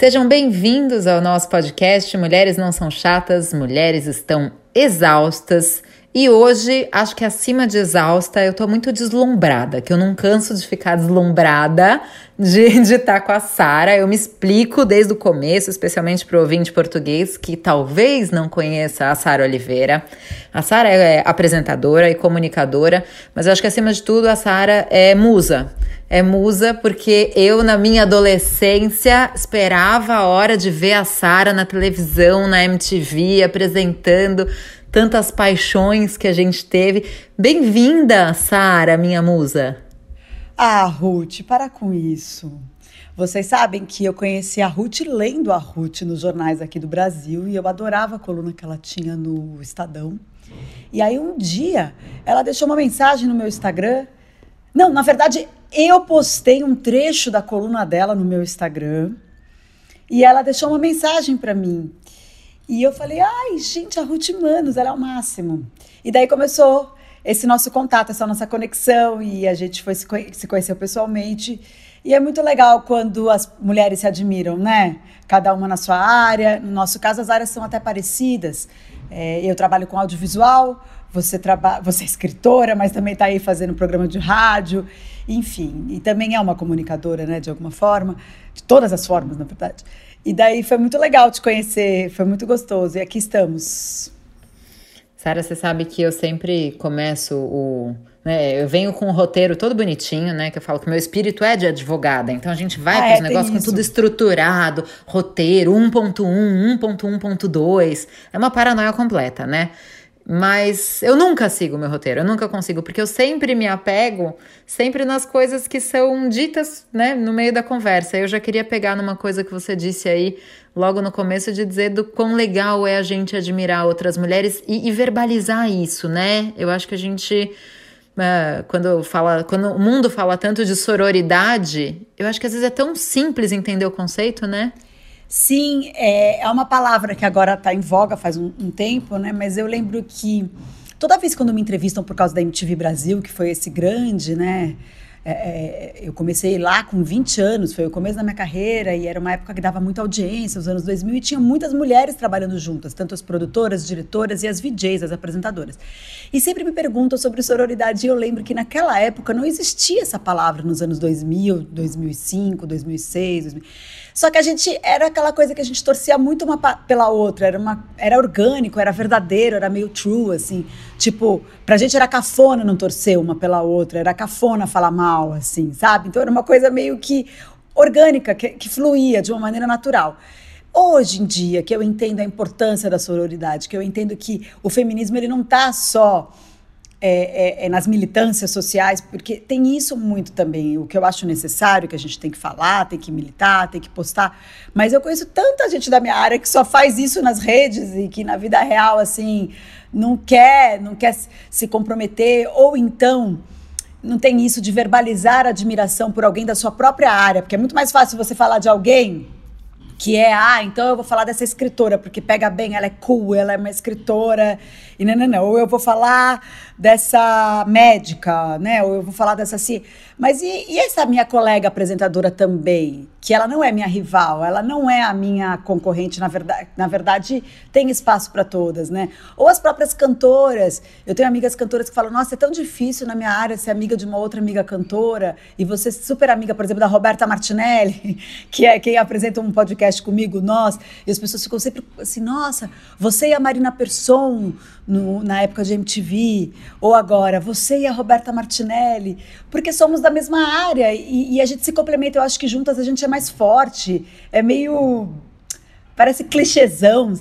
Sejam bem-vindos ao nosso podcast Mulheres Não São Chatas, Mulheres Estão Exaustas. E hoje, acho que acima de exausta, eu tô muito deslumbrada, que eu não canso de ficar deslumbrada de estar tá com a Sara. Eu me explico desde o começo, especialmente para o ouvinte português que talvez não conheça a Sara Oliveira. A Sara é apresentadora e comunicadora, mas eu acho que acima de tudo a Sara é musa. É musa porque eu, na minha adolescência, esperava a hora de ver a Sara na televisão, na MTV, apresentando tantas paixões que a gente teve. Bem-vinda, Sara, minha musa. Ah, Ruth, para com isso. Vocês sabem que eu conheci a Ruth lendo a Ruth nos jornais aqui do Brasil e eu adorava a coluna que ela tinha no Estadão. E aí um dia ela deixou uma mensagem no meu Instagram. Não, na verdade, eu postei um trecho da coluna dela no meu Instagram e ela deixou uma mensagem para mim. E eu falei, ai, gente, a Ruth Manos, ela é o máximo. E daí começou esse nosso contato, essa nossa conexão, e a gente foi se, conhe se conheceu pessoalmente. E é muito legal quando as mulheres se admiram, né? Cada uma na sua área. No nosso caso, as áreas são até parecidas. É, eu trabalho com audiovisual, você, você é escritora, mas também está aí fazendo programa de rádio, enfim. E também é uma comunicadora, né, de alguma forma, de todas as formas, na verdade. E daí foi muito legal te conhecer, foi muito gostoso. E aqui estamos. Sara, você sabe que eu sempre começo o. Né, eu venho com um roteiro todo bonitinho, né? Que eu falo que meu espírito é de advogada. Então a gente vai ah, para os é, negócios com tudo estruturado, roteiro 1.1, 1.1.2. É uma paranoia completa, né? Mas eu nunca sigo meu roteiro, eu nunca consigo, porque eu sempre me apego sempre nas coisas que são ditas, né, no meio da conversa. Eu já queria pegar numa coisa que você disse aí logo no começo de dizer do quão legal é a gente admirar outras mulheres e, e verbalizar isso, né? Eu acho que a gente uh, quando fala, quando o mundo fala tanto de sororidade, eu acho que às vezes é tão simples entender o conceito, né? Sim, é, é uma palavra que agora está em voga faz um, um, tempo, né? Mas eu lembro que toda vez quando me entrevistam por causa da MTV Brasil, que foi esse grande, né? É, é, eu comecei lá com 20 anos, foi o começo da minha carreira e era uma época que dava muita audiência, os anos 2000, e tinha muitas mulheres trabalhando juntas, tanto as produtoras, diretoras e as VJs, as apresentadoras. E sempre me perguntam sobre sororidade, e eu lembro que naquela época não existia essa palavra nos anos 2000, 2005, 2006, 2000. Só que a gente era aquela coisa que a gente torcia muito uma pela outra, era, uma, era orgânico, era verdadeiro, era meio true, assim. Tipo, pra gente era cafona não torcer uma pela outra, era cafona falar mal, assim, sabe? Então era uma coisa meio que orgânica, que, que fluía de uma maneira natural. Hoje em dia, que eu entendo a importância da sororidade, que eu entendo que o feminismo ele não está só é, é, é, nas militâncias sociais, porque tem isso muito também, o que eu acho necessário, que a gente tem que falar, tem que militar, tem que postar. Mas eu conheço tanta gente da minha área que só faz isso nas redes e que na vida real, assim, não quer, não quer se comprometer, ou então não tem isso de verbalizar admiração por alguém da sua própria área, porque é muito mais fácil você falar de alguém que é, ah, então eu vou falar dessa escritora, porque pega bem, ela é cool, ela é uma escritora, e não, não, não. Ou eu vou falar dessa médica, né? Ou eu vou falar dessa assim. Mas e, e, essa minha colega apresentadora também, que ela não é minha rival, ela não é a minha concorrente, na verdade, na verdade tem espaço para todas, né? Ou as próprias cantoras. Eu tenho amigas cantoras que falam: "Nossa, é tão difícil na minha área ser amiga de uma outra amiga cantora e você é super amiga, por exemplo, da Roberta Martinelli, que é quem apresenta um podcast comigo, nós". E as pessoas ficam sempre assim: "Nossa, você e a Marina Persson no, na época de MTV, ou agora, você e a Roberta Martinelli, porque somos da mesma área e, e, a gente se complementa. Eu acho que juntas a gente é mais forte. É meio. parece clichêzão,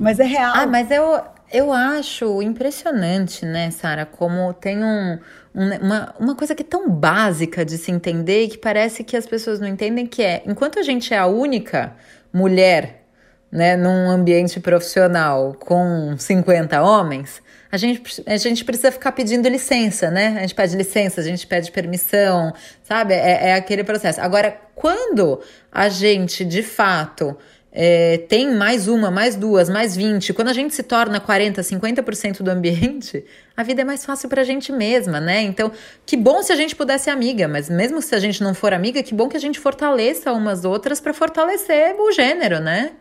mas é real. Ah, mas eu, eu acho impressionante, né, Sara, como tem um, um, uma, uma coisa que é tão básica de se entender e que parece que as pessoas não entendem, que é, enquanto a gente é a única mulher né, num ambiente profissional com 50 homens, a gente, a gente precisa ficar pedindo licença, né? A gente pede licença, a gente pede permissão, sabe? É, é aquele processo. Agora, quando a gente, de fato, é, tem mais uma, mais duas, mais 20. Quando a gente se torna 40, 50% do ambiente, a vida é mais fácil pra gente mesma, né? Então, que bom se a gente pudesse ser amiga, mas mesmo se a gente não for amiga, que bom que a gente fortaleça umas outras para fortalecer o gênero, né?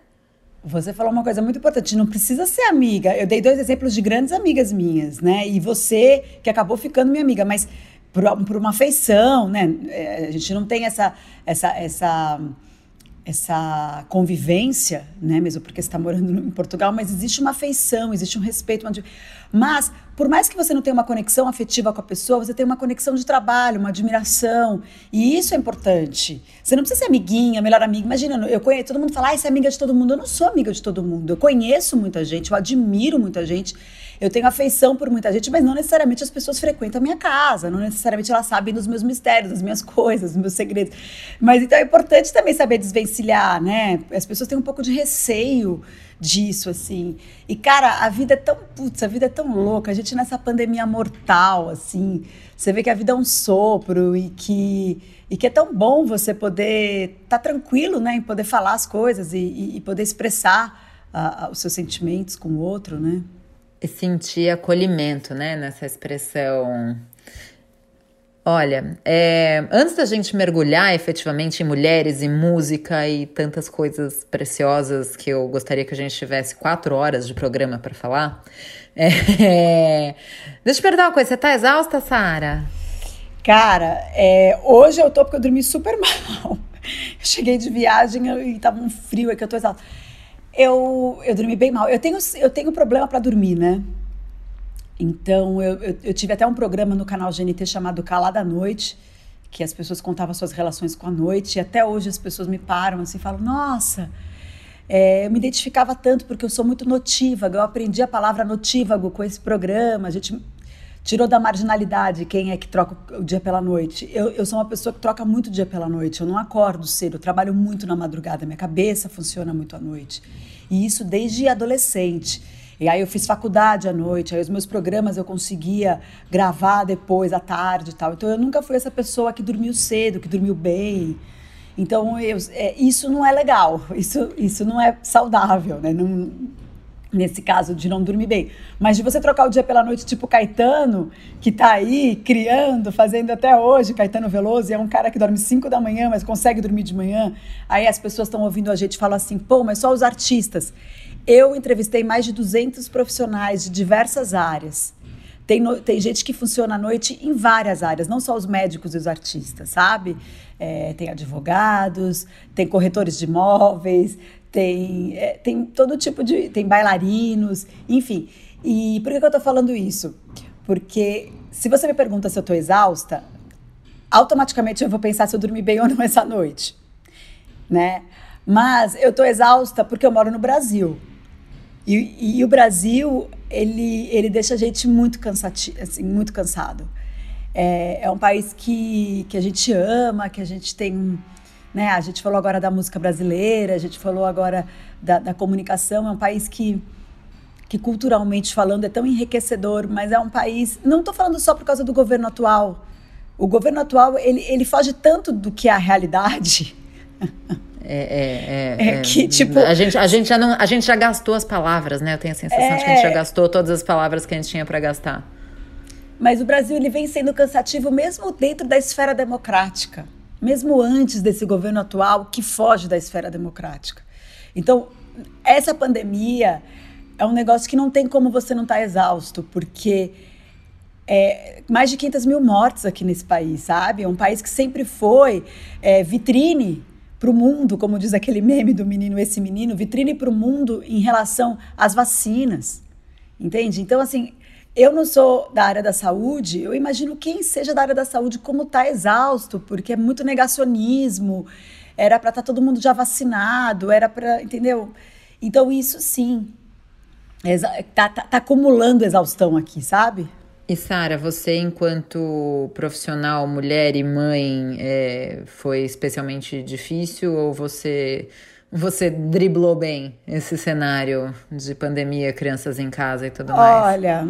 Você falou uma coisa muito importante, não precisa ser amiga. Eu dei dois exemplos de grandes amigas minhas, né? E você que acabou ficando minha amiga, mas por, uma afeição, né? É, a gente não tem essa essa essa essa convivência, né, mesmo porque você está morando em Portugal, mas existe uma afeição, existe um respeito. Uma... Mas, por mais que você não tenha uma conexão afetiva com a pessoa, você tem uma conexão de trabalho, uma admiração, e isso é importante. Você não precisa ser amiguinha, melhor amiga. Imagina, eu conheço, todo mundo fala, ah, você é amiga de todo mundo. Eu não sou amiga de todo mundo. Eu conheço muita gente, eu admiro muita gente. Eu tenho afeição por muita gente, mas não necessariamente as pessoas frequentam a minha casa, não necessariamente elas sabem dos meus mistérios, das minhas coisas, dos meus segredos. Mas então é importante também saber desvencilhar, né? As pessoas têm um pouco de receio disso, assim. E, cara, a vida é tão, putz, a vida é tão louca. A gente nessa pandemia mortal, assim, você vê que a vida é um sopro e que, e que é tão bom você poder estar tá tranquilo, né? Em poder falar as coisas e, e poder expressar uh, os seus sentimentos com o outro, né? e sentir acolhimento, né, nessa expressão. Olha, é, antes da gente mergulhar efetivamente em mulheres e música e tantas coisas preciosas que eu gostaria que a gente tivesse quatro horas de programa para falar, é, deixa eu perguntar uma coisa: você tá exausta, Sara? Cara, é, hoje eu tô porque eu dormi super mal. Eu cheguei de viagem e tava um frio, é que eu tô exausta. Eu, eu dormi bem mal. Eu tenho, eu tenho problema para dormir, né? Então, eu, eu, eu, tive até um programa no canal GNT chamado Calada Noite, que as pessoas contavam suas relações com a noite, e até hoje as pessoas me param assim e falam: Nossa, é, eu me identificava tanto porque eu sou muito notívaga, eu aprendi a palavra notívago com esse programa, a gente tirou da marginalidade quem é que troca o dia pela noite. Eu, eu sou uma pessoa que troca muito o dia pela noite, eu não acordo cedo, eu trabalho muito na madrugada, minha cabeça funciona muito à noite. E isso desde adolescente. E aí eu fiz faculdade à noite, aí os meus programas eu conseguia gravar depois, à tarde e tal. Então eu nunca fui essa pessoa que dormiu cedo, que dormiu bem. Então eu, é, isso não é legal, isso, isso não é saudável, né? Não, nesse caso de não dormir bem. Mas de você trocar o dia pela noite, tipo Caetano, que tá aí criando, fazendo até hoje, Caetano Veloso, é um cara que dorme 5 da manhã, mas consegue dormir de manhã. Aí as pessoas estão ouvindo a gente falar assim, pô, mas só os artistas. Eu entrevistei mais de 200 profissionais de diversas áreas. Tem, no, tem gente que funciona à noite em várias áreas, não só os médicos e os artistas, sabe? É, tem advogados, tem corretores de imóveis, tem, é, tem todo tipo de. tem bailarinos, enfim. E por que, que eu estou falando isso? Porque se você me pergunta se eu estou exausta, automaticamente eu vou pensar se eu dormi bem ou não essa noite, né? Mas eu estou exausta porque eu moro no Brasil. E, e, o Brasil, ele, ele deixa a gente muito, cansati assim, muito cansado. É, é um país que, que a gente ama, que a gente tem né? A gente falou agora da música brasileira, a gente falou agora da, da comunicação. É um país que, que, culturalmente falando, é tão enriquecedor, mas é um país. Não estou falando só por causa do governo atual. O governo atual ele, ele foge tanto do que é a realidade. É, é, é, é, que, tipo. A gente, a, gente já não, a gente já gastou as palavras, né? Eu tenho a sensação de que a gente já é. gastou todas as palavras que a gente tinha para gastar. Mas o Brasil ele vem sendo cansativo mesmo dentro da esfera democrática mesmo antes desse governo atual que foge da esfera democrática. Então, essa pandemia é um negócio que não tem como você não estar tá exausto, porque é, mais de 500 mil mortes aqui nesse país, sabe? É um país que sempre foi é, vitrine para o mundo, como diz aquele meme do menino, esse menino, vitrine para o mundo em relação às vacinas, entende? Então, assim, eu não sou da área da saúde, eu imagino quem seja da área da saúde como está exausto, porque é muito negacionismo, era para estar tá todo mundo já vacinado, era para, entendeu? Então isso sim, tá, tá, tá acumulando exaustão aqui, sabe? E Sara, você enquanto profissional, mulher e mãe, é, foi especialmente difícil ou você você driblou bem esse cenário de pandemia, crianças em casa e tudo mais? Olha,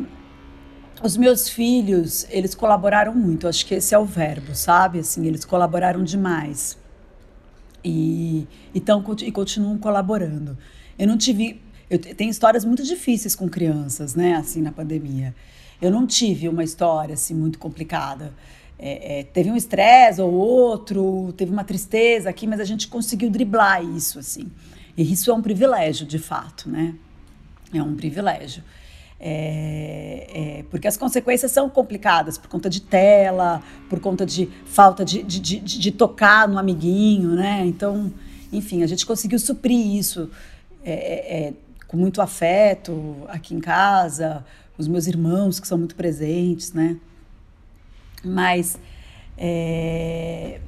os meus filhos, eles colaboraram muito. Acho que esse é o verbo, sabe? Assim, eles colaboraram demais. e, então, e continuam colaborando. Eu não tive. Eu tenho histórias muito difíceis com crianças, né? Assim, na pandemia. Eu não tive uma história assim muito complicada. É, é, teve um estresse ou outro, teve uma tristeza aqui, mas a gente conseguiu driblar isso, assim. E isso é um privilégio, de fato, né? É um privilégio. É, é, porque as consequências são complicadas por conta de tela, por conta de falta de, de, de, de tocar no amiguinho, né? Então, enfim, a gente conseguiu suprir isso é, é, é, com muito afeto aqui em casa, os meus irmãos que são muito presentes, né? Mas, é,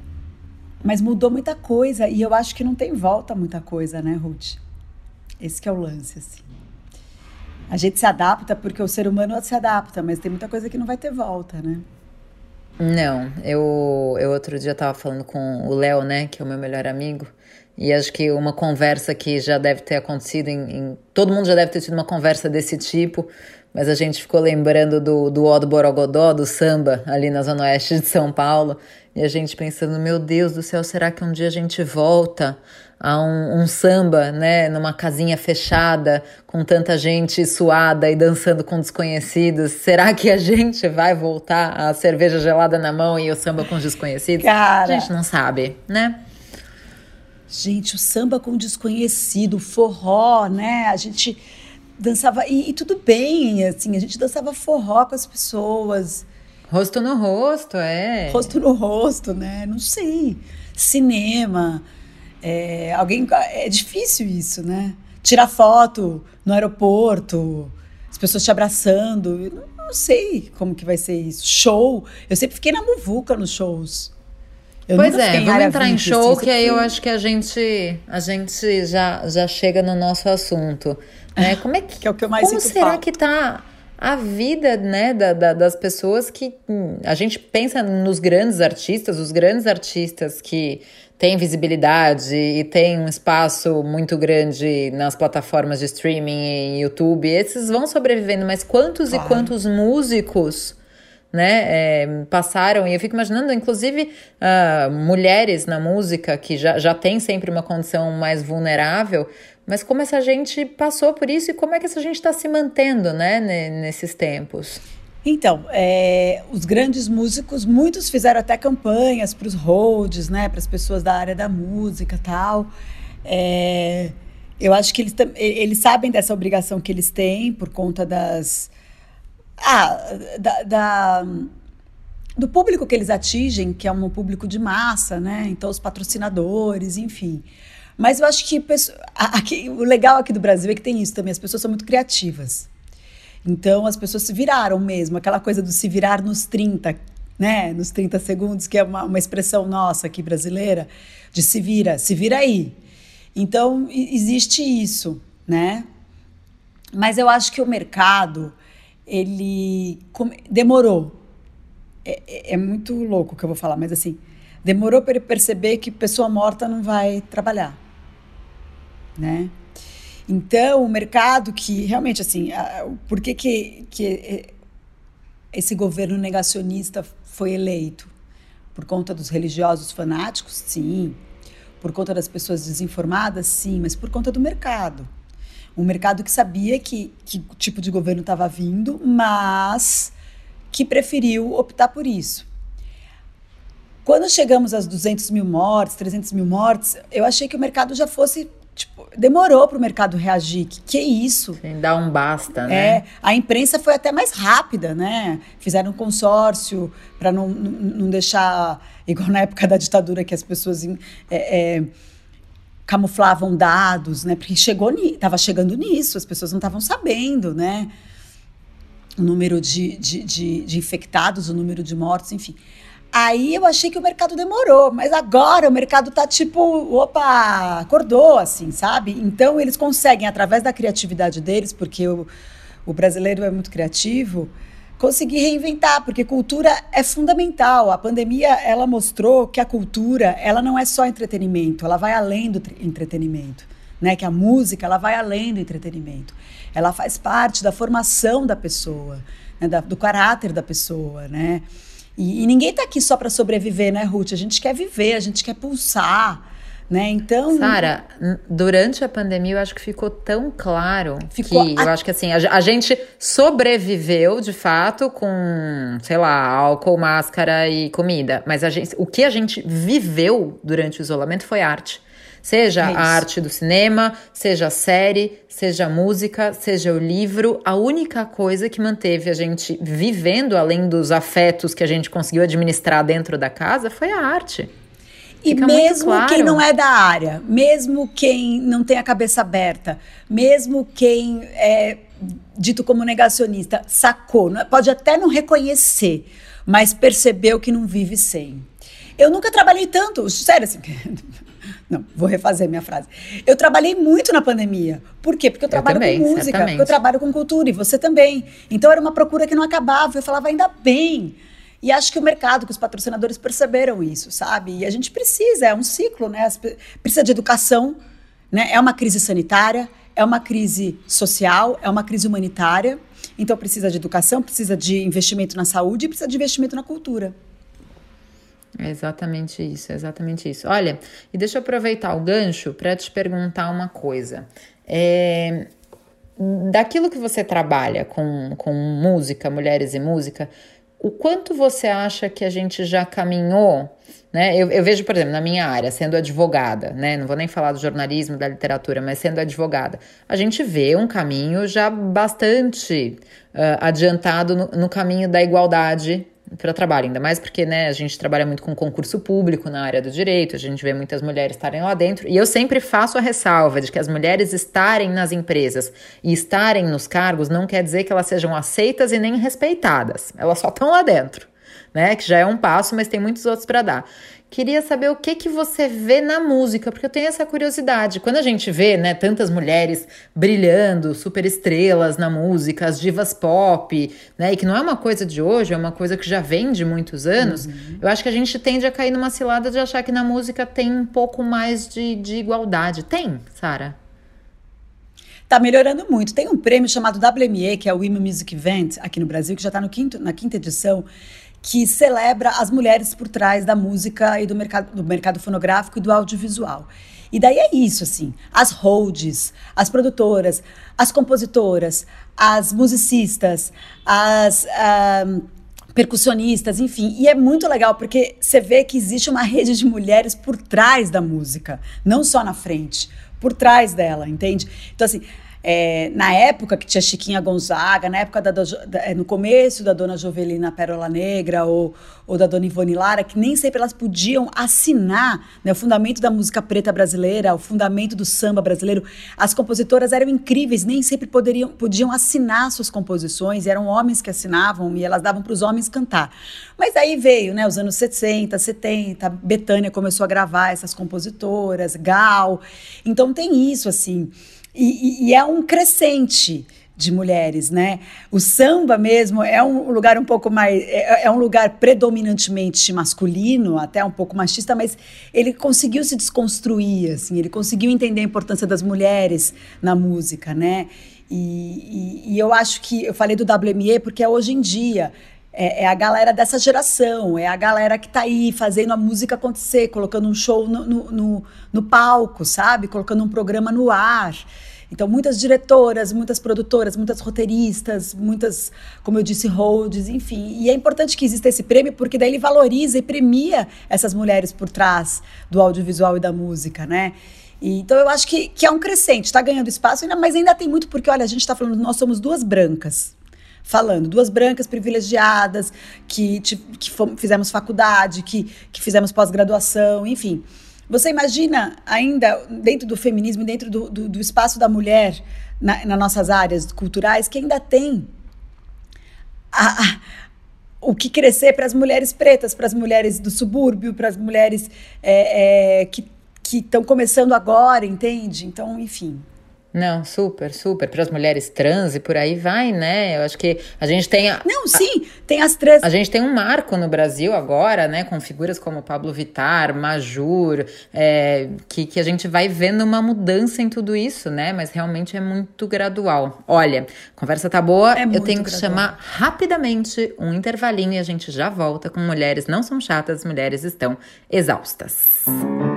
mas mudou muita coisa e eu acho que não tem volta muita coisa, né, Ruth? Esse que é o lance, assim. A gente se adapta porque o ser humano se adapta, mas tem muita coisa que não vai ter volta, né? Não, eu, eu outro dia tava falando com o Léo, né, que é o meu melhor amigo, e acho que uma conversa que já deve ter acontecido em, em, Todo mundo já deve ter tido uma conversa desse tipo, mas a gente ficou lembrando do, do Ó do Borogodó, do samba, ali na Zona Oeste de São Paulo, e a gente pensando, meu Deus do céu, será que um dia a gente volta a um, um, samba, né, numa casinha fechada, com tanta gente suada e dançando com desconhecidos. Será que a gente vai voltar a cerveja gelada na mão e o samba com desconhecidos? Cara, a gente não sabe, né? Gente, o samba com desconhecido, o forró, né? A gente dançava e, e tudo bem, assim, a gente dançava forró com as pessoas. Rosto no rosto, é. Rosto no rosto, né? Não sei. Cinema. É, alguém é difícil isso, né? Tirar foto no aeroporto, as pessoas te abraçando. Não, não sei como que vai ser isso. Show. Eu sempre fiquei na muvuca nos shows. Eu pois é, vamos entrar em show que aí eu acho que a gente a gente já, já chega no nosso assunto. Né? Como é que, que é o que eu mais como será falta. que tá a vida né, da, da, das pessoas que hum, a gente pensa nos grandes artistas, os grandes artistas que tem visibilidade e tem um espaço muito grande nas plataformas de streaming e YouTube, esses vão sobrevivendo, mas quantos claro. e quantos músicos né, é, passaram, e eu fico imaginando, inclusive, uh, mulheres na música que já, já tem sempre uma condição mais vulnerável, mas como essa gente passou por isso e como é que essa gente está se mantendo, né, nesses tempos? Então, é, os grandes músicos, muitos fizeram até campanhas para os holds, né, para as pessoas da área da música tal. É, eu acho que eles, eles sabem dessa obrigação que eles têm por conta das. Ah, da, da, do público que eles atingem, que é um público de massa, né? Então, os patrocinadores, enfim. Mas eu acho que aqui, o legal aqui do Brasil é que tem isso também, as pessoas são muito criativas. Então as pessoas se viraram mesmo, aquela coisa do se virar nos 30, né? Nos 30 segundos, que é uma, uma expressão nossa aqui brasileira, de se vira, se vira aí. Então existe isso, né? Mas eu acho que o mercado, ele demorou. É, é, é muito louco o que eu vou falar, mas assim, demorou para ele perceber que pessoa morta não vai trabalhar, né? Então, o mercado que realmente, assim, a, por que, que, que esse governo negacionista foi eleito? Por conta dos religiosos fanáticos? Sim. Por conta das pessoas desinformadas? Sim. Mas por conta do mercado. Um mercado que sabia que, que tipo de governo estava vindo, mas que preferiu optar por isso. Quando chegamos às 200 mil mortes, 300 mil mortes, eu achei que o mercado já fosse Tipo, demorou para o mercado reagir. Que, que isso? Sem dar um basta, né? É, a imprensa foi até mais rápida, né? Fizeram um consórcio para não, não, não, deixar, igual na época da ditadura, que as pessoas é, é, camuflavam dados, né? Porque chegou, estava chegando nisso, as pessoas não estavam sabendo, né? O número de, de, de, de infectados, o número de mortos, enfim. Aí eu achei que o mercado demorou, mas agora o mercado tá tipo, opa, acordou, assim, sabe? Então eles conseguem, através da criatividade deles, porque o, o brasileiro é muito criativo, conseguir reinventar, porque cultura é fundamental. A pandemia, ela mostrou que a cultura, ela não é só entretenimento, ela vai além do entretenimento, né? Que a música, ela vai além do entretenimento. Ela faz parte da formação da pessoa, né? da, do caráter da pessoa, né? E, e ninguém está aqui só para sobreviver, né, Ruth? A gente quer viver, a gente quer pulsar, Né? Então. Sara, durante a pandemia eu acho que ficou tão claro ficou que a... eu acho que assim, a, gente sobreviveu de fato com, sei lá, álcool, máscara e comida. Mas a gente, o que a gente viveu durante o isolamento foi arte. Seja é a arte do cinema, seja a série, seja a música, seja o livro, a única coisa que manteve a gente vivendo, além dos afetos que a gente conseguiu administrar dentro da casa, foi a arte. E Fica mesmo claro. quem não é da área, mesmo quem não tem a cabeça aberta, mesmo quem é dito como negacionista, sacou, pode até não reconhecer, mas percebeu que não vive sem. Eu nunca trabalhei tanto, sério assim, Não, vou refazer minha frase. Eu trabalhei muito na pandemia. Por quê? Porque eu trabalho eu também, com música, eu trabalho com cultura e você também. Então era uma procura que não acabava. Eu falava, ainda bem. E acho que o mercado, que os patrocinadores perceberam isso, sabe? E a gente precisa, é um ciclo, né? Precisa de educação, né? É uma crise sanitária, é uma crise social, é uma crise humanitária. Então precisa de educação, precisa de investimento na saúde e precisa de investimento na cultura. É exatamente isso, é exatamente isso. Olha, e deixa eu aproveitar o gancho para te perguntar uma coisa. É, daquilo que você trabalha com, com música, mulheres e música, o quanto você acha que a gente já caminhou? Né? Eu, eu, vejo, por exemplo, na minha área, sendo advogada, né? não vou nem falar do jornalismo, da literatura, mas sendo advogada, a gente vê um caminho já bastante uh, adiantado no, no caminho da igualdade para trabalho, ainda mais porque né, a gente trabalha muito com concurso público na área do direito, a gente vê muitas mulheres estarem lá dentro, e eu sempre faço a ressalva de que as mulheres estarem nas empresas e estarem nos cargos não quer dizer que elas sejam aceitas e nem respeitadas, elas só estão lá dentro, né? Que já é um passo, mas tem muitos outros para dar. Queria saber o que que você vê na música, porque eu tenho essa curiosidade. Quando a gente vê, né, tantas mulheres brilhando, super estrelas na música, as divas pop, né, e que não é uma coisa de hoje, é uma coisa que já vem de muitos anos, uhum. eu acho que a gente tende a cair numa cilada de achar que na música tem um pouco mais de, de igualdade. Tem, Sara? Tá melhorando muito. Tem um prêmio chamado WME, que é o Women Music Event, aqui no Brasil, que já está na quinta edição que celebra as mulheres por trás da música e do mercado, do mercado fonográfico e do audiovisual. E daí é isso, assim, as holds, as produtoras, as compositoras, as musicistas, as um, percussionistas, enfim. E é muito legal porque você vê que existe uma rede de mulheres por trás da música, não só na frente, por trás dela, entende? Então, assim, é, na época que tinha Chiquinha Gonzaga, na época da, da, é, no começo da Dona Jovelina Pérola Negra ou, ou da Dona Ivone Lara, que nem sempre elas podiam assinar né, o fundamento da música preta brasileira, o fundamento do samba brasileiro. As compositoras eram incríveis, nem sempre poderiam, podiam assinar suas composições, eram homens que assinavam e elas davam para os homens cantar. Mas aí veio, né, os anos 60, 70, Betânia começou a gravar essas compositoras, Gal. Então tem isso, assim. E, e, é um crescente de mulheres, né? O samba mesmo é um lugar um pouco mais é, é, um lugar predominantemente masculino, até um pouco machista, mas ele conseguiu se desconstruir, assim, ele conseguiu entender a importância das mulheres na música, né? E, e, e eu acho que eu falei do WME porque é hoje em dia é, é, a galera dessa geração, é a galera que tá aí fazendo a música acontecer, colocando um show no, no, no, no palco, sabe? Colocando um programa no ar. Então, muitas diretoras, muitas produtoras, muitas roteiristas, muitas, como eu disse, holds, enfim. E é importante que exista esse prêmio, porque daí ele valoriza e premia essas mulheres por trás do audiovisual e da música, né? E, então, eu acho que, que é um crescente, está ganhando espaço, mas ainda tem muito, porque, olha, a gente está falando, nós somos duas brancas falando. Duas brancas privilegiadas, que, que fizemos faculdade, que, que fizemos pós-graduação, enfim. Você imagina ainda dentro do feminismo, dentro do, do, do espaço da mulher na, nas nossas áreas culturais, que ainda tem a, a, o que crescer para as mulheres pretas, para as mulheres do subúrbio, para as mulheres é, é, que estão começando agora, entende? Então, enfim. Não, super, super. Para as mulheres trans e por aí vai, né? Eu acho que a gente tem. A, Não, sim, tem as trans. A gente tem um marco no Brasil agora, né? Com figuras como Pablo Vittar, Majur, é, que, que a gente vai vendo uma mudança em tudo isso, né? Mas realmente é muito gradual. Olha, conversa tá boa, é eu tenho que gradual. chamar rapidamente um intervalinho e a gente já volta com mulheres não são chatas, mulheres estão exaustas. Música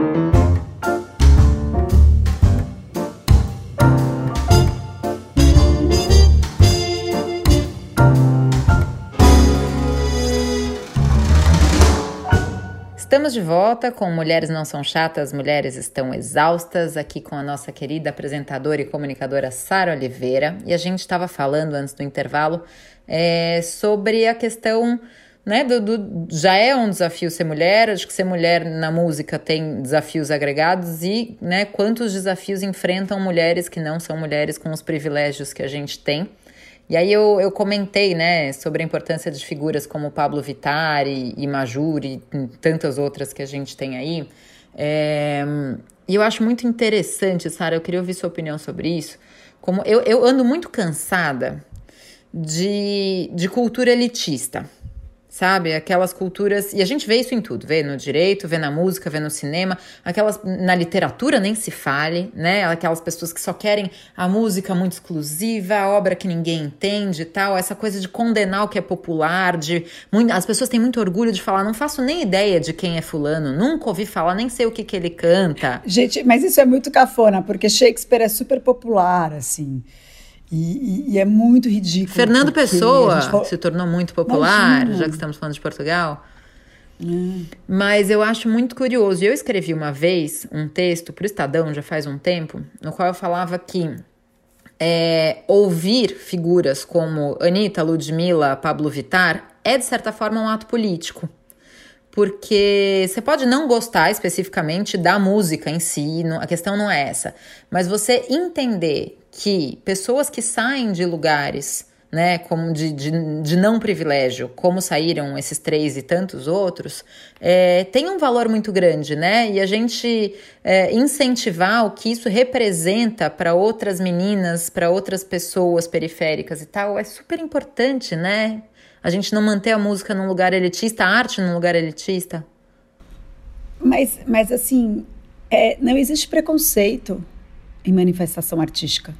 Estamos de volta com Mulheres Não São Chatas, Mulheres Estão Exaustas, aqui com a nossa querida apresentadora e comunicadora Sara Oliveira. E a gente estava falando antes do intervalo é, sobre a questão. Né, do, do, já é um desafio ser mulher, acho que ser mulher na música tem desafios agregados e né, quantos desafios enfrentam mulheres que não são mulheres com os privilégios que a gente tem. E aí eu, eu comentei, né, sobre a importância de figuras como Pablo Vittar e, e Majur e tantas outras que a gente tem aí. É, e eu acho muito interessante, Sara, eu queria ouvir sua opinião sobre isso. Como eu, eu ando muito cansada de, de cultura elitista sabe? Aquelas culturas. E a gente vê isso em tudo: vê no direito, vê na música, vê no cinema, aquelas. Na literatura nem se fale, né? Aquelas pessoas que só querem a música muito exclusiva, a obra que ninguém entende e tal. Essa coisa de condenar o que é popular, de. Muito, as pessoas têm muito orgulho de falar, não faço nem ideia de quem é Fulano, nunca ouvi falar, nem sei o que, que ele canta. Gente, mas isso é muito cafona, porque Shakespeare é super popular, assim. E, e, e, é muito ridículo. Fernando Pessoa falou... se tornou muito popular, Imagina. já que estamos falando de Portugal. É. Mas eu acho muito curioso. Eu escrevi uma vez um texto para o Estadão, já faz um tempo, no qual eu falava que é, ouvir figuras como Anitta, Ludmilla, Pablo Vittar é, de certa forma, um ato político porque você pode não gostar especificamente da música em si, a questão não é essa, mas você entender que pessoas que saem de lugares, né, como de, de, de não privilégio, como saíram esses três e tantos outros, é, tem um valor muito grande, né? E a gente é, incentivar o que isso representa para outras meninas, para outras pessoas periféricas e tal, é super importante, né? A gente não manter a música num lugar elitista, a arte num lugar elitista. Mas, mas assim, é, não existe preconceito em manifestação artística.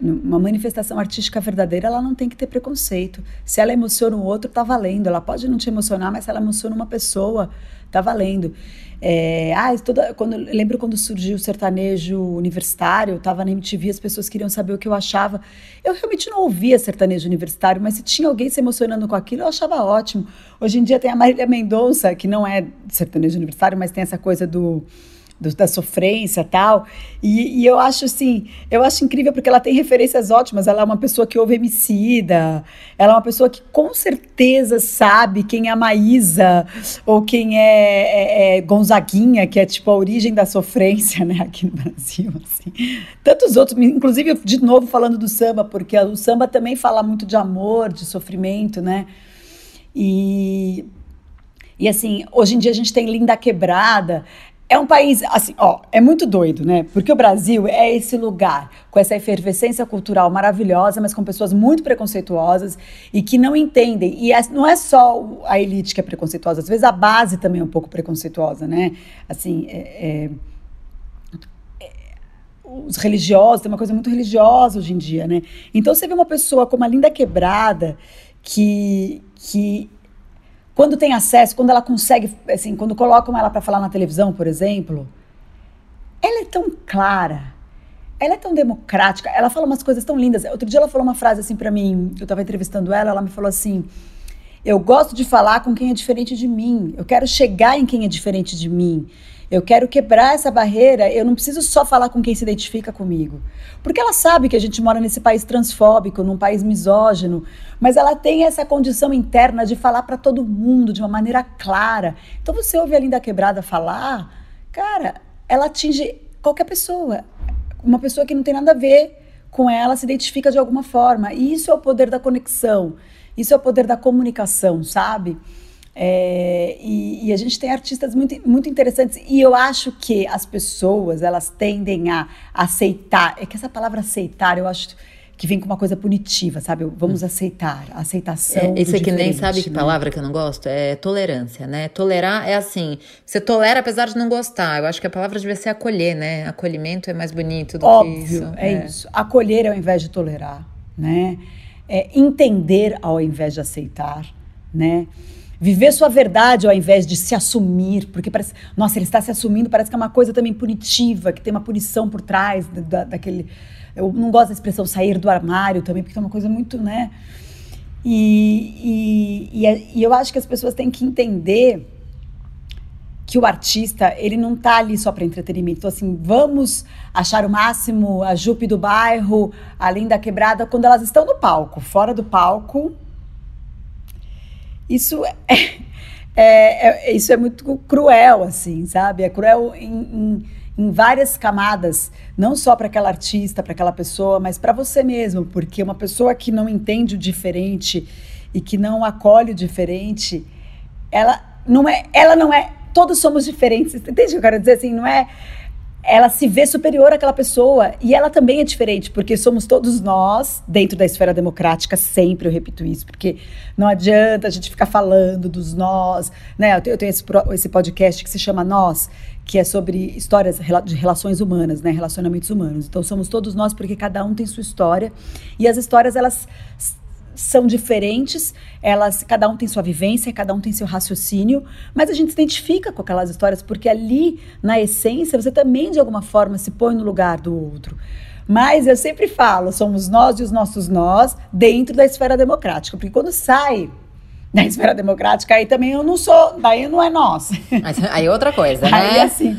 Uma manifestação artística verdadeira, ela não tem que ter preconceito. Se ela emociona o outro, tá valendo. Ela pode não te emocionar, mas se ela emociona uma pessoa, tá valendo. É, ah, toda, quando, lembro quando surgiu o sertanejo universitário, eu tava na MTV, as pessoas queriam saber o que eu achava. Eu realmente não ouvia sertanejo universitário, mas se tinha alguém se emocionando com aquilo, eu achava ótimo. Hoje em dia tem a Marília Mendonça, que não é sertanejo universitário, mas tem essa coisa do do, da sofrência tal. E, e, eu acho assim, eu acho incrível porque ela tem referências ótimas. Ela é uma pessoa que ouve Emicida, ela é uma pessoa que com certeza sabe quem é a Maísa ou quem é, é, é Gonzaguinha, que é tipo a origem da sofrência, né, aqui no Brasil. Assim. Tantos outros, inclusive, de novo falando do samba, porque o samba também fala muito de amor, de sofrimento, né? E e assim, hoje em dia a gente tem Linda Quebrada, é um país, assim, ó, é muito doido, né? Porque o Brasil é esse lugar com essa efervescência cultural maravilhosa, mas com pessoas muito preconceituosas e que não entendem. E é, não é só a elite que é preconceituosa, às vezes a base também é um pouco preconceituosa, né? Assim, é, é, é os religiosos, tem uma coisa muito religiosa hoje em dia, né? Então você vê uma pessoa com uma linda quebrada que, que quando tem acesso, quando ela consegue, assim, quando colocam ela para falar na televisão, por exemplo, ela é tão clara, ela é tão democrática, ela fala umas coisas tão lindas. Outro dia ela falou uma frase assim para mim, eu estava entrevistando ela, ela me falou assim: "Eu gosto de falar com quem é diferente de mim. Eu quero chegar em quem é diferente de mim. Eu quero quebrar essa barreira. Eu não preciso só falar com quem se identifica comigo. Porque ela sabe que a gente mora nesse país transfóbico, num país misógino, mas ela tem essa condição interna de falar para todo mundo de uma maneira clara. Então você ouve a Linda Quebrada falar, cara, ela atinge qualquer pessoa. Uma pessoa que não tem nada a ver com ela se identifica de alguma forma. E isso é o poder da conexão. Isso é o poder da comunicação, sabe? É, e, e, a gente tem artistas muito, muito interessantes e eu acho que as pessoas elas tendem a aceitar é que essa palavra aceitar eu acho que vem com uma coisa punitiva sabe? Vamos aceitar aceitação é, isso é que nem sabe que né? palavra que eu não gosto? É tolerância né? Tolerar é assim você tolera apesar de não gostar eu acho que a palavra devia ser acolher né? Acolhimento é mais bonito do Óbvio, que isso é, é. isso. Acolher ao invés de tolerar né é entender ao invés de aceitar né Viver sua verdade ao invés de se assumir, porque parece, nossa, ele está se assumindo, parece que é uma coisa também punitiva, que tem uma punição por trás da, daquele. Eu não gosto da expressão sair do armário também, porque é uma coisa muito, né? E, e, e, é, e eu acho que as pessoas têm que entender que o artista, ele não tá ali só para entretenimento. Então, assim, vamos achar o máximo a Jupe do bairro, a Linda Quebrada, quando elas estão no palco. Fora do palco, isso é, é, é isso é muito cruel, assim, sabe? É cruel em, em, em várias camadas, não só para aquela artista, para aquela pessoa, mas para você mesmo, porque uma pessoa que não entende o diferente e que não acolhe o diferente, ela não é, ela não é todos somos diferentes. Entende o que eu quero dizer? Assim, não é. Ela se vê superior àquela pessoa e ela também é diferente, porque somos todos nós, dentro da esfera democrática, sempre eu repito isso, porque não adianta a gente ficar falando dos nós. Né? Eu tenho, eu tenho esse, esse podcast que se chama Nós, que é sobre histórias de relações humanas, né? relacionamentos humanos. Então somos todos nós porque cada um tem sua história e as histórias elas são diferentes, elas, cada um tem sua vivência, cada um tem seu raciocínio, mas a gente se identifica com aquelas histórias porque ali, na essência, você também de alguma forma se põe no lugar do outro. Mas eu sempre falo, somos nós e os nossos nós dentro da esfera democrática, porque quando sai da esfera democrática, aí também eu não sou, daí não é nós. Aí é outra coisa, né? Aí é assim,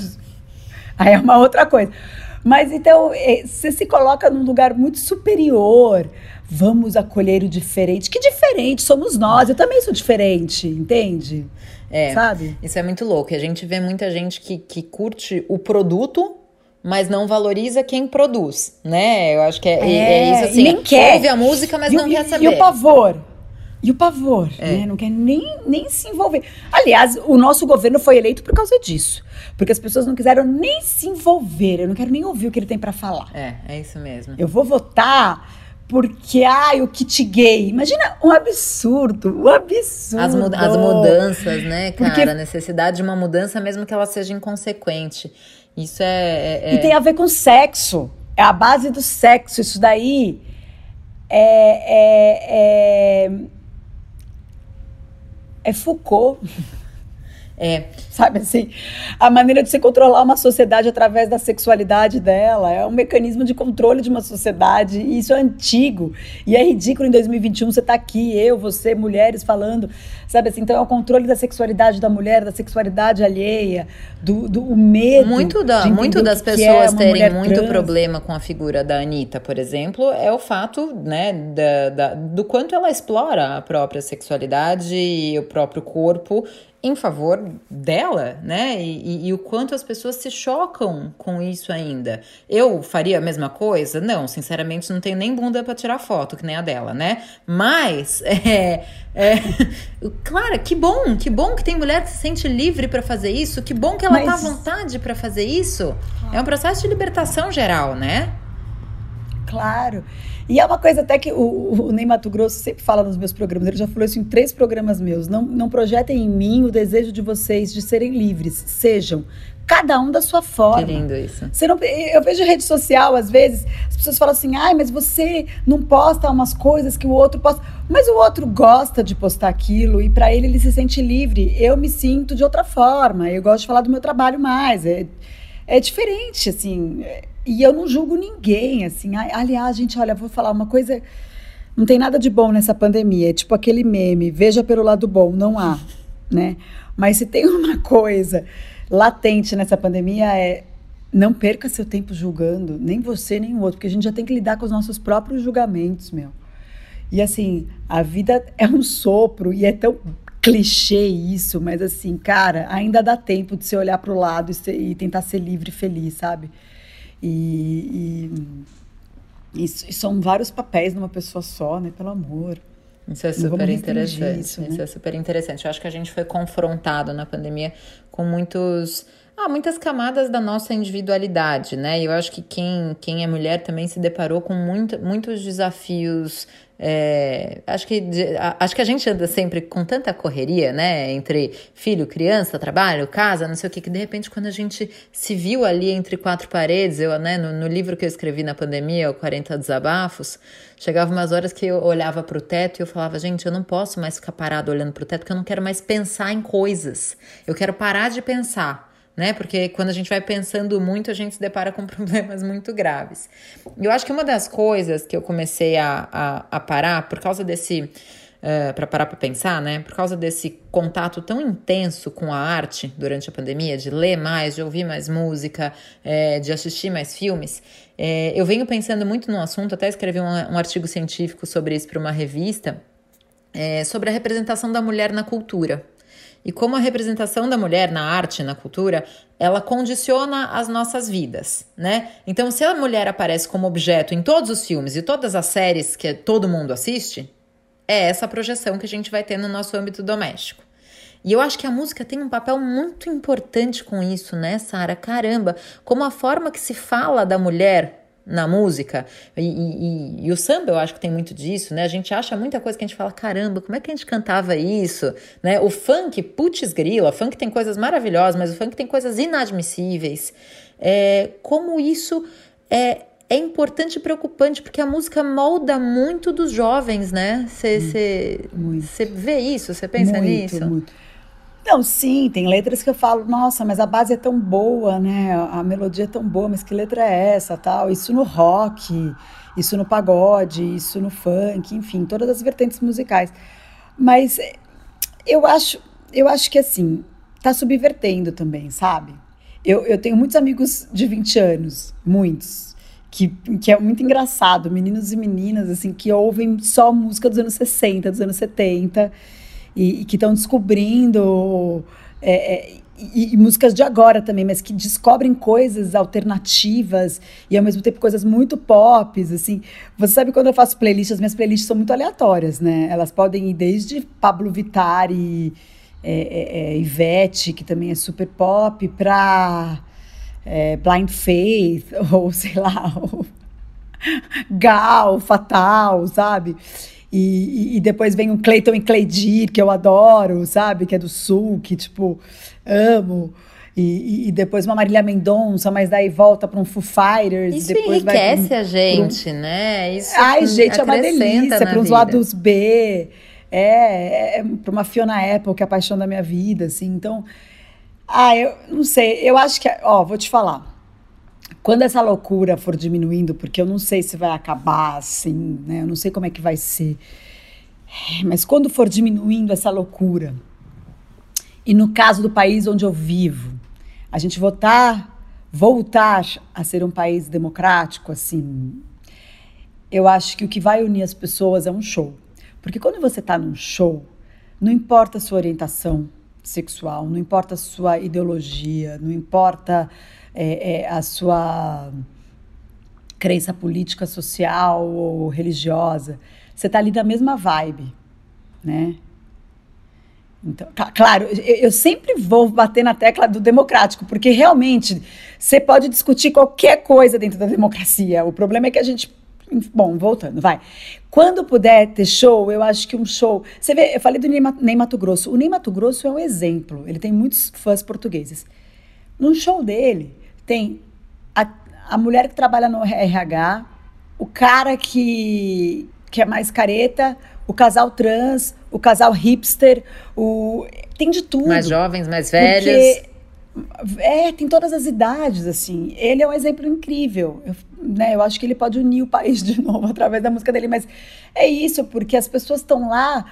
aí é uma outra coisa. Mas então, é, você se coloca num lugar muito superior, vamos acolher o diferente. Que diferente somos nós, eu também sou diferente, entende? É, Sabe? Isso é muito louco. A gente vê muita gente que, que curte o produto, mas não valoriza quem produz, né? Eu acho que é, é, é isso assim. Nem quer. Ouve a música, mas e, não e, quer saber. E o pavor. E o pavor, é. né? Não quer nem, nem se envolver. Aliás, o nosso governo foi eleito por causa disso. Porque as pessoas não quiseram nem se envolver. Eu não quero nem ouvir o que ele tem para falar. É, é isso mesmo. Eu vou votar porque, ai, o kit gay. Imagina um absurdo, um absurdo. As, muda as mudanças, né, cara? Porque... A necessidade de uma mudança, mesmo que ela seja inconsequente. Isso é, é, é... E tem a ver com sexo. É a base do sexo. Isso daí é, é, é, Foucault. É. Sabe assim? A maneira de se controlar uma sociedade através da sexualidade dela é um mecanismo de controle de uma sociedade. E isso é antigo. E é ridículo em 2021 você estar tá aqui, eu, você, mulheres, falando. Sabe assim? Então é o controle da sexualidade da mulher, da sexualidade alheia, do, do o medo. Muito, da, muito das é pessoas é terem muito trans. problema com a figura da Anitta, por exemplo, é o fato né, da, da, do quanto ela explora a própria sexualidade e o próprio corpo em favor dela, né? E, e, e, o quanto as pessoas se chocam com isso ainda. Eu faria a mesma coisa? Não, sinceramente, não tenho nem bunda para tirar foto, que nem a dela, né? Mas, é, é, claro, que bom, que bom que tem mulher que se sente livre para fazer isso, que bom que ela Mas... tá à vontade para fazer isso. É um processo de libertação geral, né? Claro. E é uma coisa até que o, o Ney Mato Grosso sempre fala nos meus programas, ele já falou isso em três programas meus. Não, não projetem em mim o desejo de vocês de serem livres. Sejam cada um da sua forma. Que lindo isso. Você não, eu vejo rede social, às vezes, as pessoas falam assim, ai, mas você não posta umas coisas que o outro posta. Mas o outro gosta de postar aquilo e para ele ele se sente livre. Eu me sinto de outra forma. Eu gosto de falar do meu trabalho mais. É, é diferente, assim. E eu não julgo ninguém, assim. Aliás, gente, olha, vou falar uma coisa. Não tem nada de bom nessa pandemia. É tipo aquele meme, veja pelo lado bom, não há, né? Mas se tem uma coisa latente nessa pandemia é não perca seu tempo julgando, nem você nem o outro, porque a gente já tem que lidar com os nossos próprios julgamentos, meu. E assim, a vida é um sopro e é tão clichê isso, mas assim, cara, ainda dá tempo de você olhar para o lado e, ser, e tentar ser livre e feliz, sabe? E, e, e, são vários papéis numa pessoa só, né? Pelo amor. Isso é super interessante. Isso, né? isso é super interessante. Eu acho que a gente foi confrontado na pandemia com muitos. Ah, muitas camadas da nossa individualidade, né? Eu acho que quem, quem é mulher também se deparou com muito, muitos desafios é, acho, que, acho que a gente anda sempre com tanta correria, né? Entre filho, criança, trabalho, casa, não sei o que, que de repente, quando a gente se viu ali entre quatro paredes, eu, né, no, no livro que eu escrevi na pandemia, o 40 Desabafos, chegava umas horas que eu olhava para o teto e eu falava, gente, eu não posso mais ficar parado olhando para o teto, porque eu não quero mais pensar em coisas. Eu quero parar de pensar né? Porque quando a gente vai pensando muito, a gente se depara com problemas muito graves. Eu acho que uma das coisas que eu comecei a, a, a parar, por causa desse. uh, para parar para pensar, né? Por causa desse contato tão intenso com a arte durante a pandemia, de ler mais, de ouvir mais música, é, de assistir mais filmes, é, eu venho pensando muito no assunto, até escrevi um, um artigo científico sobre isso para uma revista, é, sobre a representação da mulher na cultura e como a representação da mulher na arte, na cultura, ela condiciona as nossas vidas, né? Então, se a mulher aparece como objeto em todos os filmes e todas as séries que todo mundo assiste, é essa projeção que a gente vai ter no nosso âmbito doméstico. E eu acho que a música tem um papel muito importante com isso, né, Sara? Caramba, como a forma que se fala da mulher na música. E, e, e, o samba, eu acho que tem muito disso, né? A gente acha muita coisa que a gente fala, caramba, como é que a gente cantava isso? Né? O funk, putz grila, o funk tem coisas maravilhosas, mas o funk tem coisas inadmissíveis. É, como isso é, é importante e preocupante, porque a música molda muito dos jovens, né? Você vê isso, você pensa muito, nisso? Muito. Não, sim, tem letras que eu falo, nossa, mas a base é tão boa, né? A melodia é tão boa, mas que letra é essa, tal? Isso no rock, isso no pagode, isso no funk, enfim, todas as vertentes musicais. Mas eu acho, eu acho que assim, tá subvertendo também, sabe? Eu, eu tenho muitos amigos de 20 anos, muitos, que, que é muito engraçado, meninos e meninas, assim, que ouvem só música dos anos 60, dos anos 70 e, e que estão descobrindo. É, é, e, e, músicas de agora também, mas que descobrem coisas alternativas e ao mesmo tempo coisas muito pop, assim. Você sabe quando eu faço playlists, as minhas playlists são muito aleatórias, né? Elas podem ir desde Pablo Vittar e é, é, é Ivete, que também é super pop, para é, Blind Faith, ou sei lá, ou Gal, Fatal, sabe? E, e, depois vem o Clayton e Claydir, que eu adoro, sabe? Que é do Sul, que, tipo, amo. E, e, depois uma Marília Mendonça, mas daí volta para um Foo Fighters. Isso depois enriquece a gente, um... né? Isso Ai, gente, é uma delícia. Para uns lados B. É, é para uma Fiona Apple, que é a paixão da minha vida, assim. Então, ah, eu não sei. Eu acho que, ó, vou te falar. Quando essa loucura for diminuindo, porque eu não sei se vai acabar assim, né? Eu não sei como é que vai ser. Mas quando for diminuindo essa loucura, e no caso do país onde eu vivo, a gente votar, voltar a ser um país democrático, assim, eu acho que o que vai unir as pessoas é um show. Porque quando você está num show, não importa a sua orientação sexual, não importa a sua ideologia, não importa é, é, a sua crença política, social ou religiosa. Você está ali da mesma vibe, né? Então, claro, eu, sempre vou bater na tecla do democrático, porque realmente você pode discutir qualquer coisa dentro da democracia. O problema é que a gente. Bom, voltando, vai. Quando puder ter show, eu acho que um show. Você vê, eu falei do Ney, Ney Mato Grosso. O Ney Mato Grosso é um exemplo. Ele tem muitos fãs portugueses. Num show dele, tem a, a mulher que trabalha no RH, o cara que, que é mais careta, o casal trans, o casal hipster, o tem de tudo. Mais jovens, mais velhos. Porque, é, tem todas as idades, assim. Ele é um exemplo incrível. Eu, né, eu acho que ele pode unir o país de novo através da música dele, mas é isso, porque as pessoas estão lá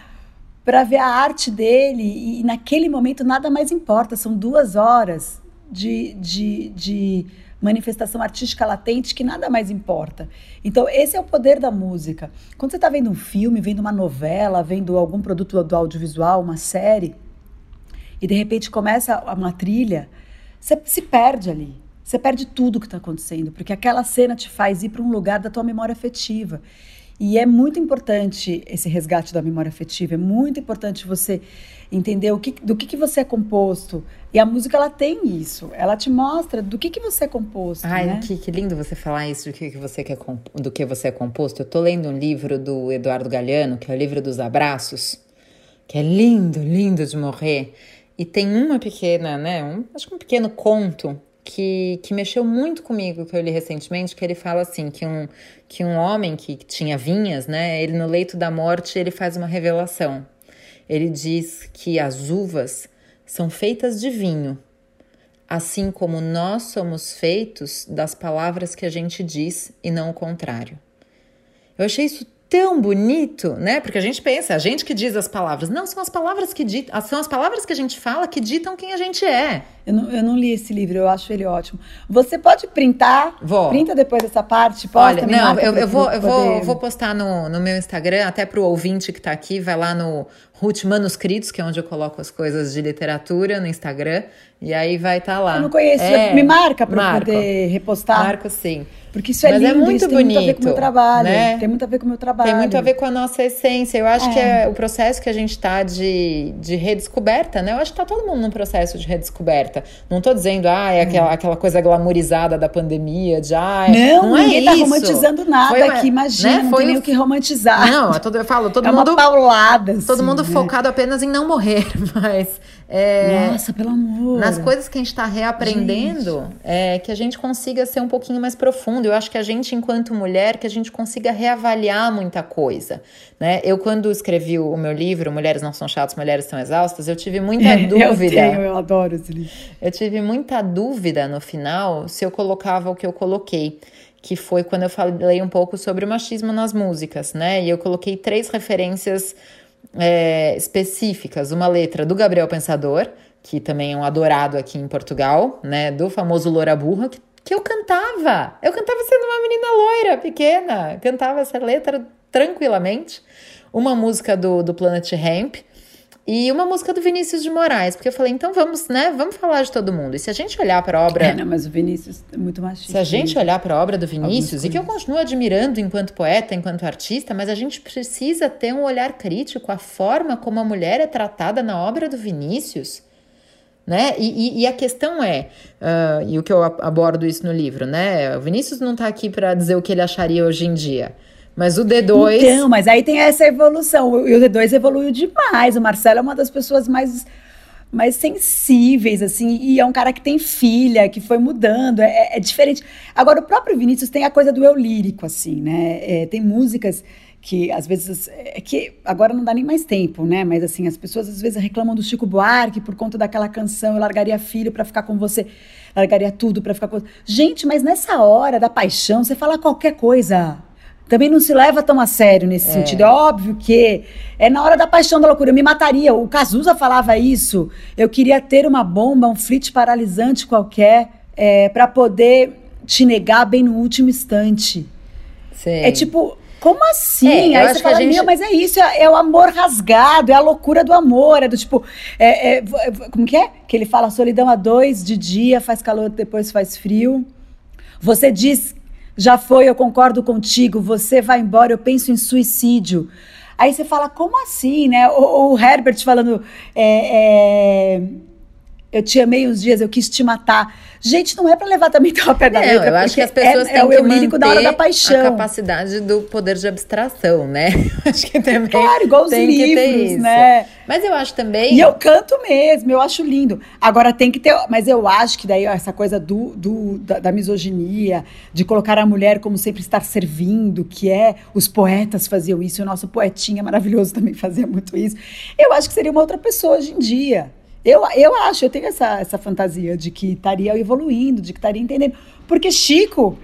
para ver a arte dele e naquele momento nada mais importa. São duas horas de, de, de manifestação artística latente que nada mais importa. Então, esse é o poder da música. Quando você está vendo um filme, vendo uma novela, vendo algum produto do audiovisual, uma série, e de repente começa uma trilha, você se perde ali. Você perde tudo que está acontecendo, porque aquela cena te faz ir para um lugar da tua memória afetiva. E é muito importante esse resgate da memória afetiva, é muito importante você entender o que, do que, que você é composto. E a música, ela tem isso. Ela te mostra do que, que você é composto. Ai, né? que, que lindo você falar isso, do que, que, você quer, do que você é composto. Eu tô lendo um livro do Eduardo Galeano, que é o livro dos abraços, que é lindo, lindo de morrer. E tem uma pequena, né? Um, acho que um pequeno conto que, que mexeu muito comigo, que eu li recentemente, que ele fala assim, que um, que um homem que tinha vinhas, né? Ele no leito da morte, ele faz uma revelação ele diz que as uvas são feitas de vinho, assim como nós somos feitos das palavras que a gente diz e não o contrário. Eu achei isso tão bonito, né? Porque a gente pensa, a gente que diz as palavras. Não, são as palavras que ditam, são as palavras que a gente fala que ditam quem a gente é. Eu não, eu não li esse livro, eu acho ele ótimo. Você pode printar? Vou. Printa depois dessa parte, posta, Olha, não, eu, eu, vou, eu vou, vou postar no, no meu Instagram, até para o ouvinte que está aqui, vai lá no Ruth Manuscritos, que é onde eu coloco as coisas de literatura no Instagram, e aí vai estar tá lá. Eu não conheço, é, me marca para poder repostar. Marco sim. Porque isso é Mas lindo, é muito isso bonito, tem muito a ver com o meu trabalho. Né? Tem muito a ver com o meu trabalho. Tem muito a ver com a nossa essência. Eu acho é. que é o processo que a gente está de, de redescoberta, né? Eu acho que está todo mundo num processo de redescoberta. Não estou dizendo, ah, é aquela, aquela coisa glamourizada da pandemia, de ah, não, não ninguém é tá isso. romantizando nada Foi aqui, imagina, né? não Foi tem nem o que romantizar. Não, é todo, eu falo, todo é mundo. Uma paulada, assim, todo mundo né? Focado apenas em não morrer, mas. É, Nossa, pelo amor. Nas coisas que a gente está reaprendendo, gente. é que a gente consiga ser um pouquinho mais profundo. Eu acho que a gente, enquanto mulher, que a gente consiga reavaliar muita coisa. Né? Eu, quando escrevi o meu livro, Mulheres Não São Chatas, Mulheres São Exaustas, eu tive muita é, dúvida. Eu tenho, eu adoro esse livro. Eu tive muita dúvida no final se eu colocava o que eu coloquei que foi quando eu falei um pouco sobre o machismo nas músicas, né? E eu coloquei três referências é, específicas, uma letra do Gabriel Pensador, que também é um adorado aqui em Portugal, né, do famoso Loura Burra, que, que eu cantava. Eu cantava sendo uma menina loira, pequena, cantava essa letra tranquilamente. Uma música do, do Planet Hemp, e uma música do Vinícius de Moraes, porque eu falei, então vamos, né? Vamos falar de todo mundo. E se a gente olhar para a obra. É, não, mas o Vinícius é muito machista. Se a gente olhar para a obra do Vinícius, e que eu continuo admirando enquanto poeta, enquanto artista, mas a gente precisa ter um olhar crítico à forma como a mulher é tratada na obra do Vinícius. Né? E, e, e a questão é, uh, e o que eu abordo isso no livro, né? O Vinícius não está aqui para dizer o que ele acharia hoje em dia. Mas o D2. Então, mas aí tem essa evolução. E o D2 evoluiu demais. O Marcelo é uma das pessoas mais mais sensíveis, assim, e é um cara que tem filha, que foi mudando, é, é diferente. Agora, o próprio Vinícius tem a coisa do eu lírico, assim, né? É, tem músicas que às vezes é que agora não dá nem mais tempo, né? Mas assim, as pessoas às vezes reclamam do Chico Buarque por conta daquela canção, eu largaria filho para ficar com você, largaria tudo para ficar com Gente, mas nessa hora da paixão, você fala qualquer coisa também não se leva tão a sério nesse é. sentido. É óbvio que é na hora da paixão da loucura. Eu me mataria. O Cazuza falava isso. Eu queria ter uma bomba, um flit paralisante qualquer, é, para poder te negar bem no último instante. É tipo, como assim? É, Aí você fala, gente... mas é isso, é, é, o amor rasgado, é a loucura do amor, é do tipo, é, é, como que é? Que ele fala, solidão a dois, de dia faz calor, depois faz frio. Você diz já foi, eu concordo contigo, você vai embora, eu penso em suicídio. Aí você fala, como assim, né? O, o Herbert falando, é, é, eu te amei uns dias, eu quis te matar. Gente, não é para levar também tão a pé da letra. Eu acho que as pessoas é, têm é o lírico da hora da paixão. a capacidade do poder de abstração, né? acho que também Claro, igual os tem livros, né? Mas eu acho também... E eu canto mesmo, eu acho lindo. Agora tem que ter... Mas eu acho que daí essa coisa do, do da, da misoginia, de colocar a mulher como sempre estar servindo, que é... Os poetas faziam isso, o nosso poetinha maravilhoso também fazia muito isso. Eu acho que seria uma outra pessoa hoje em dia. Eu, eu acho, eu tenho essa, essa fantasia de que estaria evoluindo, de que estaria entendendo. Porque Chico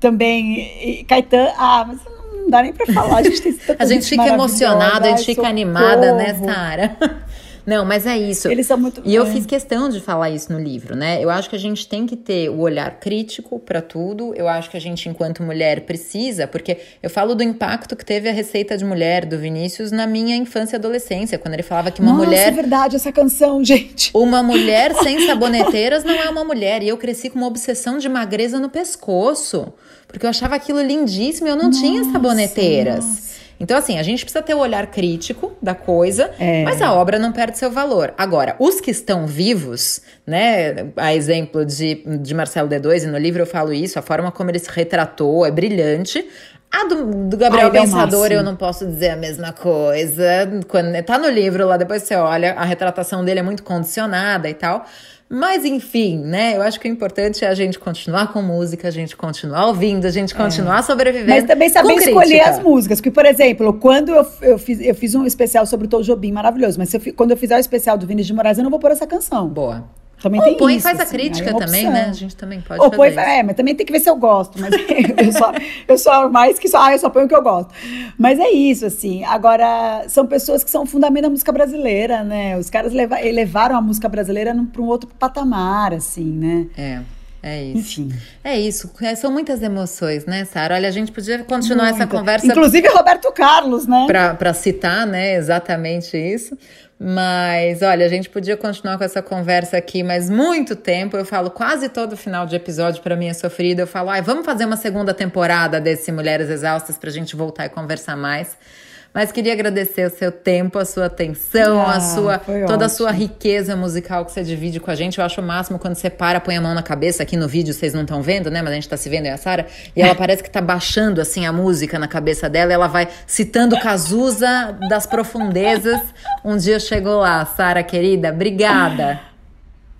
também, e Caetano, ah, mas não dá nem para falar. A gente, tem a gente fica emocionada, a gente fica animada, né, Sara? Não, mas é isso. Eles são muito. E eu fiz questão de falar isso no livro, né? Eu acho que a gente tem que ter o olhar crítico para tudo. Eu acho que a gente, enquanto mulher, precisa, porque eu falo do impacto que teve a receita de mulher do Vinícius na minha infância e adolescência, quando ele falava que uma Nossa, mulher. é verdade essa canção, gente. Uma mulher sem saboneteiras não é uma mulher. E eu cresci com uma obsessão de magreza no pescoço, porque eu achava aquilo lindíssimo e eu não nossa, tinha saboneteiras. Nossa. Então, assim, a gente precisa ter o olhar crítico da coisa, é. mas a obra não perde seu valor. Agora, os que estão vivos, né? A exemplo de, de Marcelo D2, e no livro eu falo isso, a forma como ele se retratou é brilhante. A do, do Gabriel Ai, Pensador, eu não posso dizer a mesma coisa. Quando tá no livro lá, depois você olha, a retratação dele é muito condicionada e tal. Mas enfim, né? Eu acho que o importante é a gente continuar com música, a gente continuar ouvindo, a gente é. continuar é. sobrevivendo. Mas também saber escolher as músicas. Porque, por exemplo, quando eu, eu, fiz, eu fiz um especial sobre o Tom Jobim maravilhoso, mas eu, quando eu fizer o especial do Vinícius de Moraes, eu não vou pôr essa canção. Boa. Também Ou tem põe isso, faz a assim, crítica é também, né? A gente também pode Ou fazer põe, é, mas também tem que ver se eu gosto. Mas eu só, eu só mais que só, ah, eu só ponho o que eu gosto. Mas é isso, assim. Agora, são pessoas que são o fundamento da música brasileira, né? Os caras leva, levaram a música brasileira para um outro patamar, assim, né? É. É isso. Enfim. É isso. É, São muitas emoções, né, Sara? Olha, a gente podia continuar essa Muita. conversa Inclusive Roberto Carlos, né? para citar, né, exatamente isso. Mas, olha, a gente podia continuar com essa conversa aqui, mas muito tempo. Eu falo quase todo final de episódio para mim é sofrido. Eu falo, ai, vamos fazer uma segunda temporada desse Mulheres Exaustas pra gente voltar e conversar mais. Mas queria agradecer o seu tempo, a sua atenção, Ah, a sua toda a ótimo. sua riqueza musical que você divide com a gente. Eu acho o máximo quando você para, põe a mão na cabeça. Aqui no vídeo vocês não estão vendo, né? Mas a gente tá se vendo, e a Sara. E ela parece que tá baixando assim a música na cabeça dela. Ela vai citando Cazuza das profundezas. Um dia chegou lá, Sara querida. Obrigada.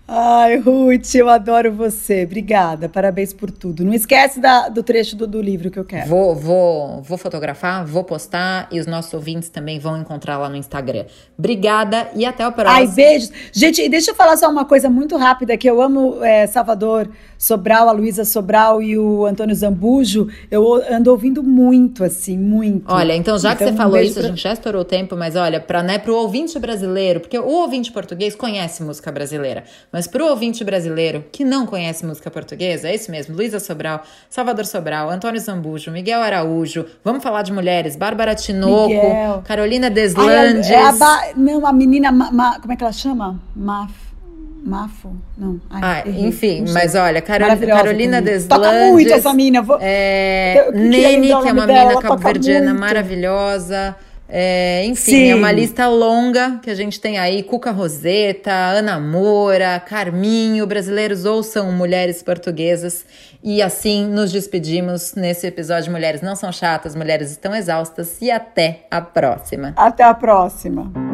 Ai, Ruth, eu adoro você. Obrigada, parabéns por tudo. Não esquece da- do trecho do, do livro que eu quero. Vou, vou, vou fotografar, vou postar e os nossos ouvintes também vão encontrar lá no Instagram. Obrigada e até o próximo. Ai, beijos. Gente, deixa eu falar só uma coisa muito rápida, que eu amo é, Salvador Sobral, a Luísa Sobral e o Antônio Zambujo. Eu ando ouvindo muito, assim, muito. Olha, então já que Então, você um falou isso, a pra- gente já estourou o tempo, mas olha, para né, pro ouvinte brasileiro, porque o ouvinte português conhece música brasileira, mas pro ouvinte brasileiro que não conhece música portuguesa, é isso mesmo, Luísa Sobral, Salvador Sobral, Antônio Zambujo, Miguel Araújo, vamos falar de mulheres, Bárbara Tinoco, Miguel. Carolina Ai, Deslandes. é a ba- Não, a menina. Ma- ma- como é que ela chama? Maf... Mafo? Não. Ai, Ah, enfim, Não mas olha, Carol- Carolina. Deslandes. Toca muito essa menina. Vou... É, Eu Nene, o que é uma menina cabo-verdiana maravilhosa. É, enfim, Sim. é uma lista longa que a gente tem aí. Cuca Roseta, Ana Moura, Carminho, brasileiros ouçam mulheres portuguesas. E assim nos despedimos nesse episódio Mulheres Não São Chatas, Mulheres Estão Exaustas. E até a próxima. Até a próxima.